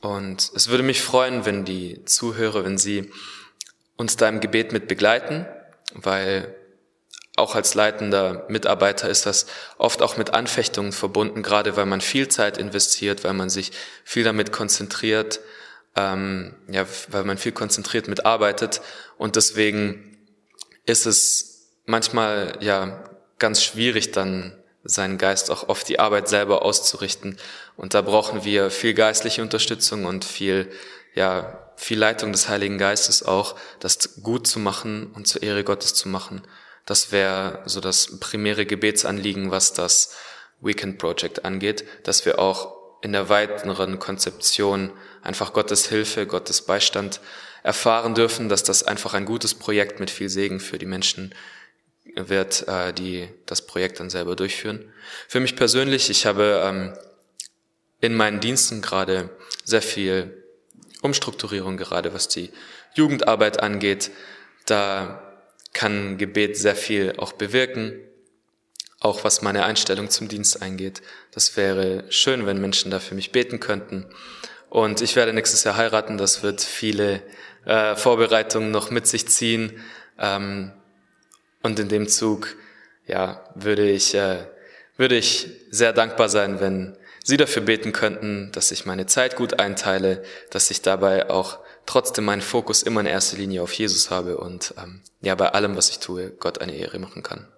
Und es würde mich freuen, wenn die Zuhörer, wenn sie uns da im Gebet mit begleiten, weil auch als leitender Mitarbeiter ist das oft auch mit Anfechtungen verbunden, gerade weil man viel Zeit investiert, weil man sich viel damit konzentriert, ähm, ja, weil man viel konzentriert mitarbeitet. Und deswegen ist es manchmal ja ganz schwierig dann seinen Geist auch auf die Arbeit selber auszurichten. Und da brauchen wir viel geistliche Unterstützung und viel, ja, viel Leitung des Heiligen Geistes auch, das gut zu machen und zur Ehre Gottes zu machen. Das wäre so das primäre Gebetsanliegen, was das Weekend Project angeht, dass wir auch in der weiteren Konzeption einfach Gottes Hilfe, Gottes Beistand erfahren dürfen, dass das einfach ein gutes Projekt mit viel Segen für die Menschen wird äh, die das Projekt dann selber durchführen. Für mich persönlich, ich habe ähm, in meinen Diensten gerade sehr viel Umstrukturierung, gerade was die Jugendarbeit angeht. Da kann Gebet sehr viel auch bewirken, auch was meine Einstellung zum Dienst eingeht. Das wäre schön, wenn Menschen da für mich beten könnten. Und ich werde nächstes Jahr heiraten. Das wird viele äh, Vorbereitungen noch mit sich ziehen. Ähm, und in dem Zug, ja, würde ich, äh, würde ich sehr dankbar sein, wenn Sie dafür beten könnten, dass ich meine Zeit gut einteile, dass ich dabei auch trotzdem meinen Fokus immer in erster Linie auf Jesus habe und ähm, ja, bei allem, was ich tue, Gott eine Ehre machen kann.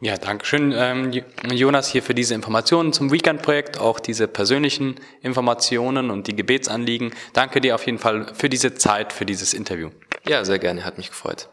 Ja, danke schön, ähm, Jonas, hier für diese Informationen zum Weekend-Projekt, auch diese persönlichen Informationen und die Gebetsanliegen. Danke dir auf jeden Fall für diese Zeit, für dieses Interview. Ja, sehr gerne, hat mich gefreut.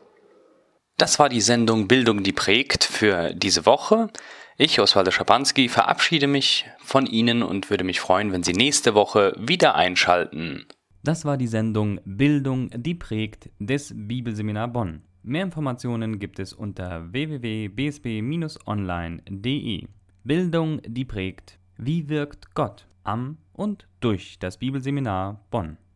Das war die Sendung Bildung, die prägt für diese Woche. Ich, Oswaldo Schapanski, verabschiede mich von Ihnen und würde mich freuen, wenn Sie nächste Woche wieder einschalten. Das war die Sendung Bildung, die prägt des Bibelseminar Bonn. Mehr Informationen gibt es unter www.bsb-online.de. Bildung, die prägt. Wie wirkt Gott am und durch das Bibelseminar Bonn?